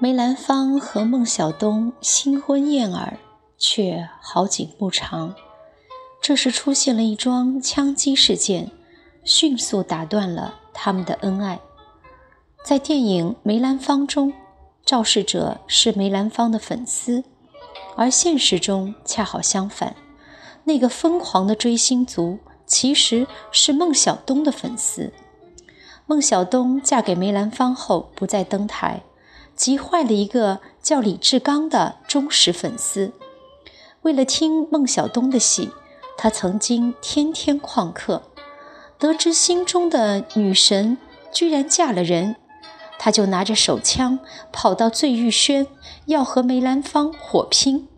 梅兰芳和孟小冬新婚燕尔，却好景不长。这时出现了一桩枪击事件，迅速打断了他们的恩爱。在电影《梅兰芳》中，肇事者是梅兰芳的粉丝，而现实中恰好相反，那个疯狂的追星族其实是孟小冬的粉丝。孟小冬嫁给梅兰芳后不再登台。急坏了一个叫李志刚的忠实粉丝。为了听孟小冬的戏，他曾经天天旷课。得知心中的女神居然嫁了人，他就拿着手枪跑到醉玉轩，要和梅兰芳火拼。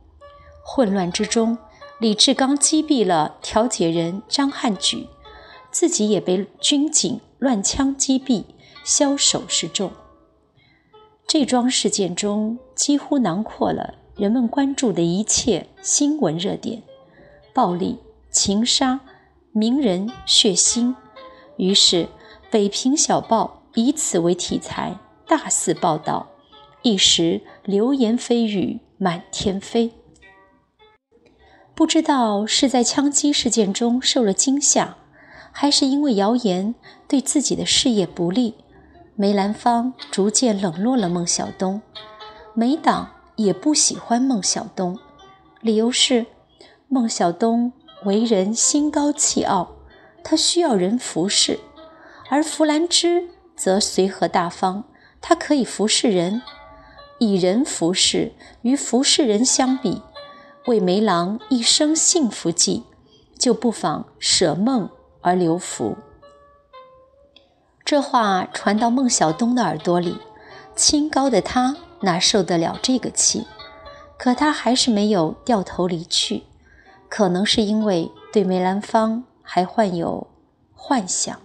混乱之中，李志刚击毙了调解人张汉举，自己也被军警乱枪击毙，枭首示众。这桩事件中几乎囊括了人们关注的一切新闻热点：暴力、情杀、名人血腥。于是，北平小报以此为题材，大肆报道，一时流言蜚语满天飞。不知道是在枪击事件中受了惊吓，还是因为谣言对自己的事业不利。梅兰芳逐渐冷落了孟小冬，梅党也不喜欢孟小冬，理由是孟小冬为人心高气傲，他需要人服侍，而弗兰芝则随和大方，他可以服侍人。以人服侍与服侍人相比，为梅郎一生幸福计，就不妨舍孟而留福。这话传到孟小冬的耳朵里，清高的他哪受得了这个气？可他还是没有掉头离去，可能是因为对梅兰芳还患有幻想，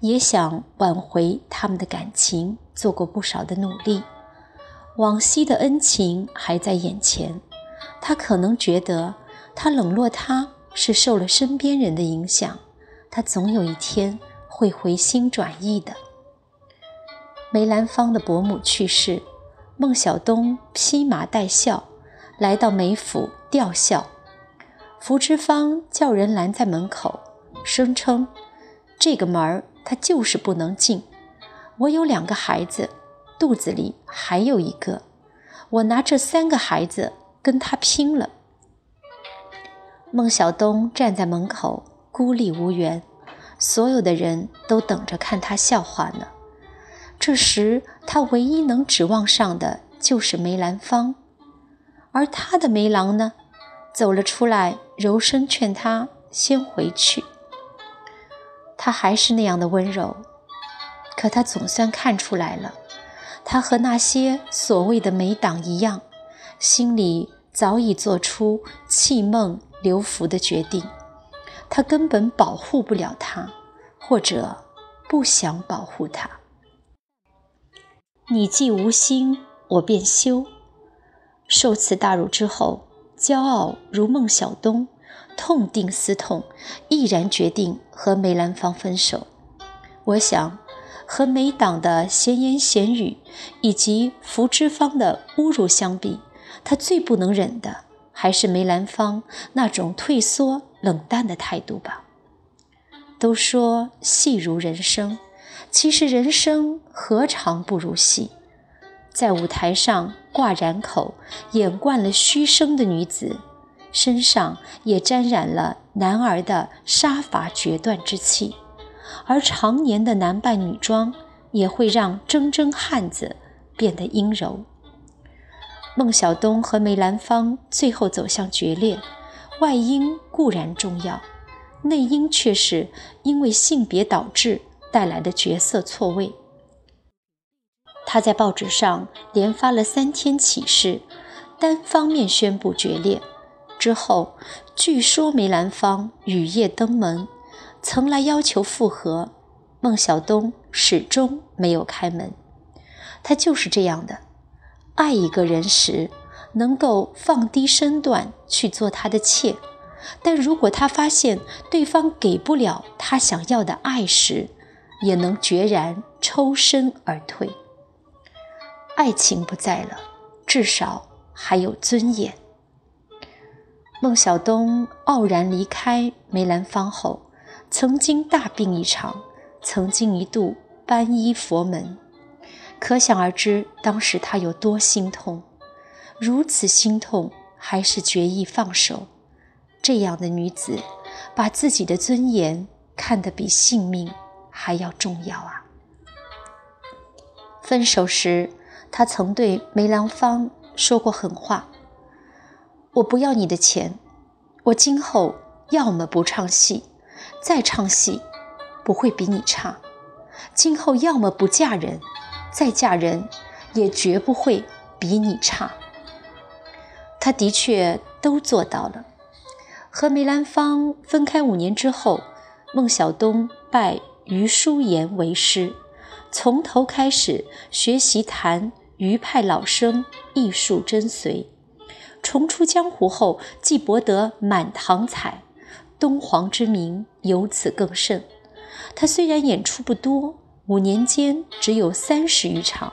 也想挽回他们的感情，做过不少的努力。往昔的恩情还在眼前，他可能觉得他冷落他是受了身边人的影响，他总有一天。会回心转意的。梅兰芳的伯母去世，孟小冬披麻戴孝来到梅府吊孝。福芝芳叫人拦在门口，声称这个门儿他就是不能进。我有两个孩子，肚子里还有一个，我拿这三个孩子跟他拼了。孟小冬站在门口，孤立无援。所有的人都等着看他笑话呢。这时，他唯一能指望上的就是梅兰芳，而他的梅郎呢，走了出来，柔声劝他先回去。他还是那样的温柔，可他总算看出来了，他和那些所谓的梅党一样，心里早已做出弃孟留福的决定。他根本保护不了他，或者不想保护他。你既无心，我便休。受此大辱之后，骄傲如孟小冬，痛定思痛，毅然决定和梅兰芳分手。我想，和梅党的闲言闲语以及福芝芳的侮辱相比，他最不能忍的还是梅兰芳那种退缩。冷淡的态度吧。都说戏如人生，其实人生何尝不如戏？在舞台上挂染口、演惯了虚声的女子，身上也沾染了男儿的杀伐决断之气，而常年的男扮女装也会让铮铮汉子变得阴柔。孟小冬和梅兰芳最后走向决裂。外因固然重要，内因却是因为性别导致带来的角色错位。他在报纸上连发了三天启事，单方面宣布决裂。之后，据说梅兰芳雨夜登门，曾来要求复合，孟小冬始终没有开门。他就是这样的，爱一个人时。能够放低身段去做他的妾，但如果他发现对方给不了他想要的爱时，也能决然抽身而退。爱情不在了，至少还有尊严。孟小冬傲然离开梅兰芳后，曾经大病一场，曾经一度皈依佛门，可想而知当时他有多心痛。如此心痛，还是决意放手。这样的女子，把自己的尊严看得比性命还要重要啊！分手时，他曾对梅兰芳说过狠话：“我不要你的钱，我今后要么不唱戏，再唱戏不会比你差；今后要么不嫁人，再嫁人也绝不会比你差。”他的确都做到了。和梅兰芳分开五年之后，孟小冬拜余叔岩为师。从头开始学习弹余派老生艺术真髓，重出江湖后，既博得满堂彩，东皇之名由此更盛。他虽然演出不多，五年间只有三十余场，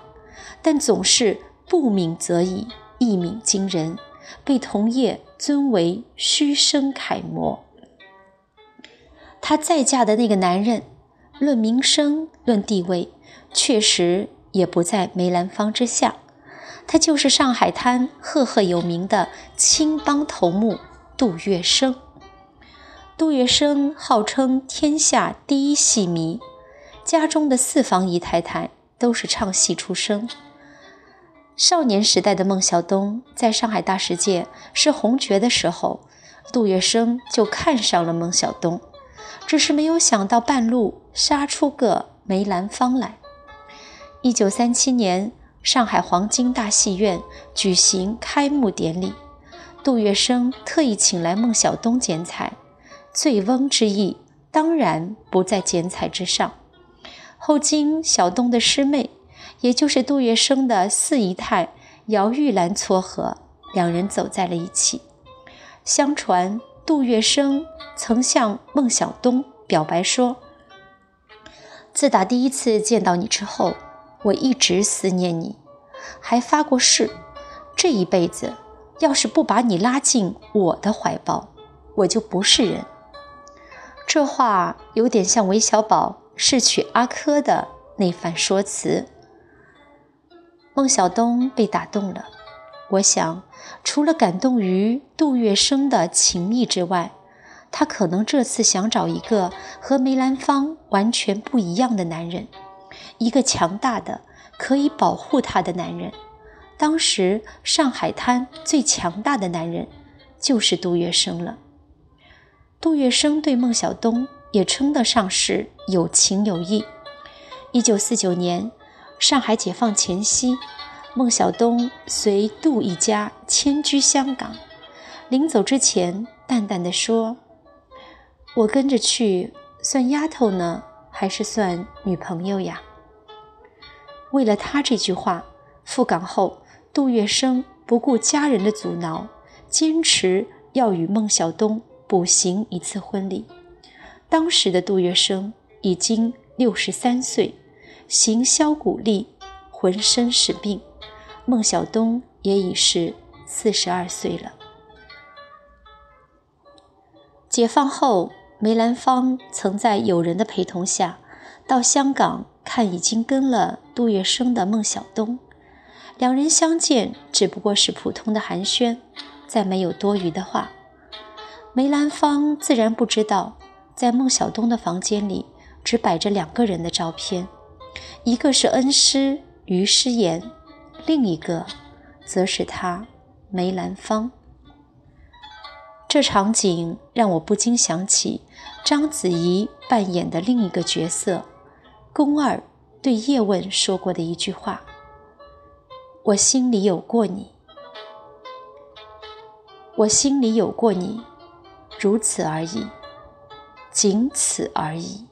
但总是不鸣则已，一鸣惊人，被同业尊为虚声楷模。她再嫁的那个男人，论名声，论地位。确实也不在梅兰芳之下，他就是上海滩赫赫有名的青帮头目杜月笙。杜月笙号称天下第一戏迷，家中的四房姨太太都是唱戏出身。少年时代的孟小冬在上海大世界是红角的时候，杜月笙就看上了孟小冬，只是没有想到半路杀出个梅兰芳来。一九三七年，上海黄金大戏院举行开幕典礼，杜月笙特意请来孟小冬剪彩，醉翁之意当然不在剪彩之上。后经小冬的师妹，也就是杜月笙的四姨太姚玉兰撮合，两人走在了一起。相传，杜月笙曾向孟小冬表白说：“自打第一次见到你之后。”我一直思念你，还发过誓，这一辈子要是不把你拉进我的怀抱，我就不是人。这话有点像韦小宝逝娶阿珂的那番说辞。孟小冬被打动了，我想，除了感动于杜月笙的情谊之外，他可能这次想找一个和梅兰芳完全不一样的男人。一个强大的、可以保护她的男人。当时上海滩最强大的男人就是杜月笙了。杜月笙对孟小冬也称得上是有情有义。一九四九年，上海解放前夕，孟小冬随杜一家迁居香港。临走之前，淡淡的说：“我跟着去，算丫头呢，还是算女朋友呀？”为了他这句话，赴港后，杜月笙不顾家人的阻挠，坚持要与孟小冬补行一次婚礼。当时的杜月笙已经六十三岁，行销骨立，浑身是病；孟小冬也已是四十二岁了。解放后，梅兰芳曾在友人的陪同下到香港。看，已经跟了杜月笙的孟小冬，两人相见只不过是普通的寒暄，再没有多余的话。梅兰芳自然不知道，在孟小冬的房间里只摆着两个人的照片，一个是恩师于诗言，另一个则是他梅兰芳。这场景让我不禁想起章子怡扮演的另一个角色。宫二对叶问说过的一句话：“我心里有过你，我心里有过你，如此而已，仅此而已。”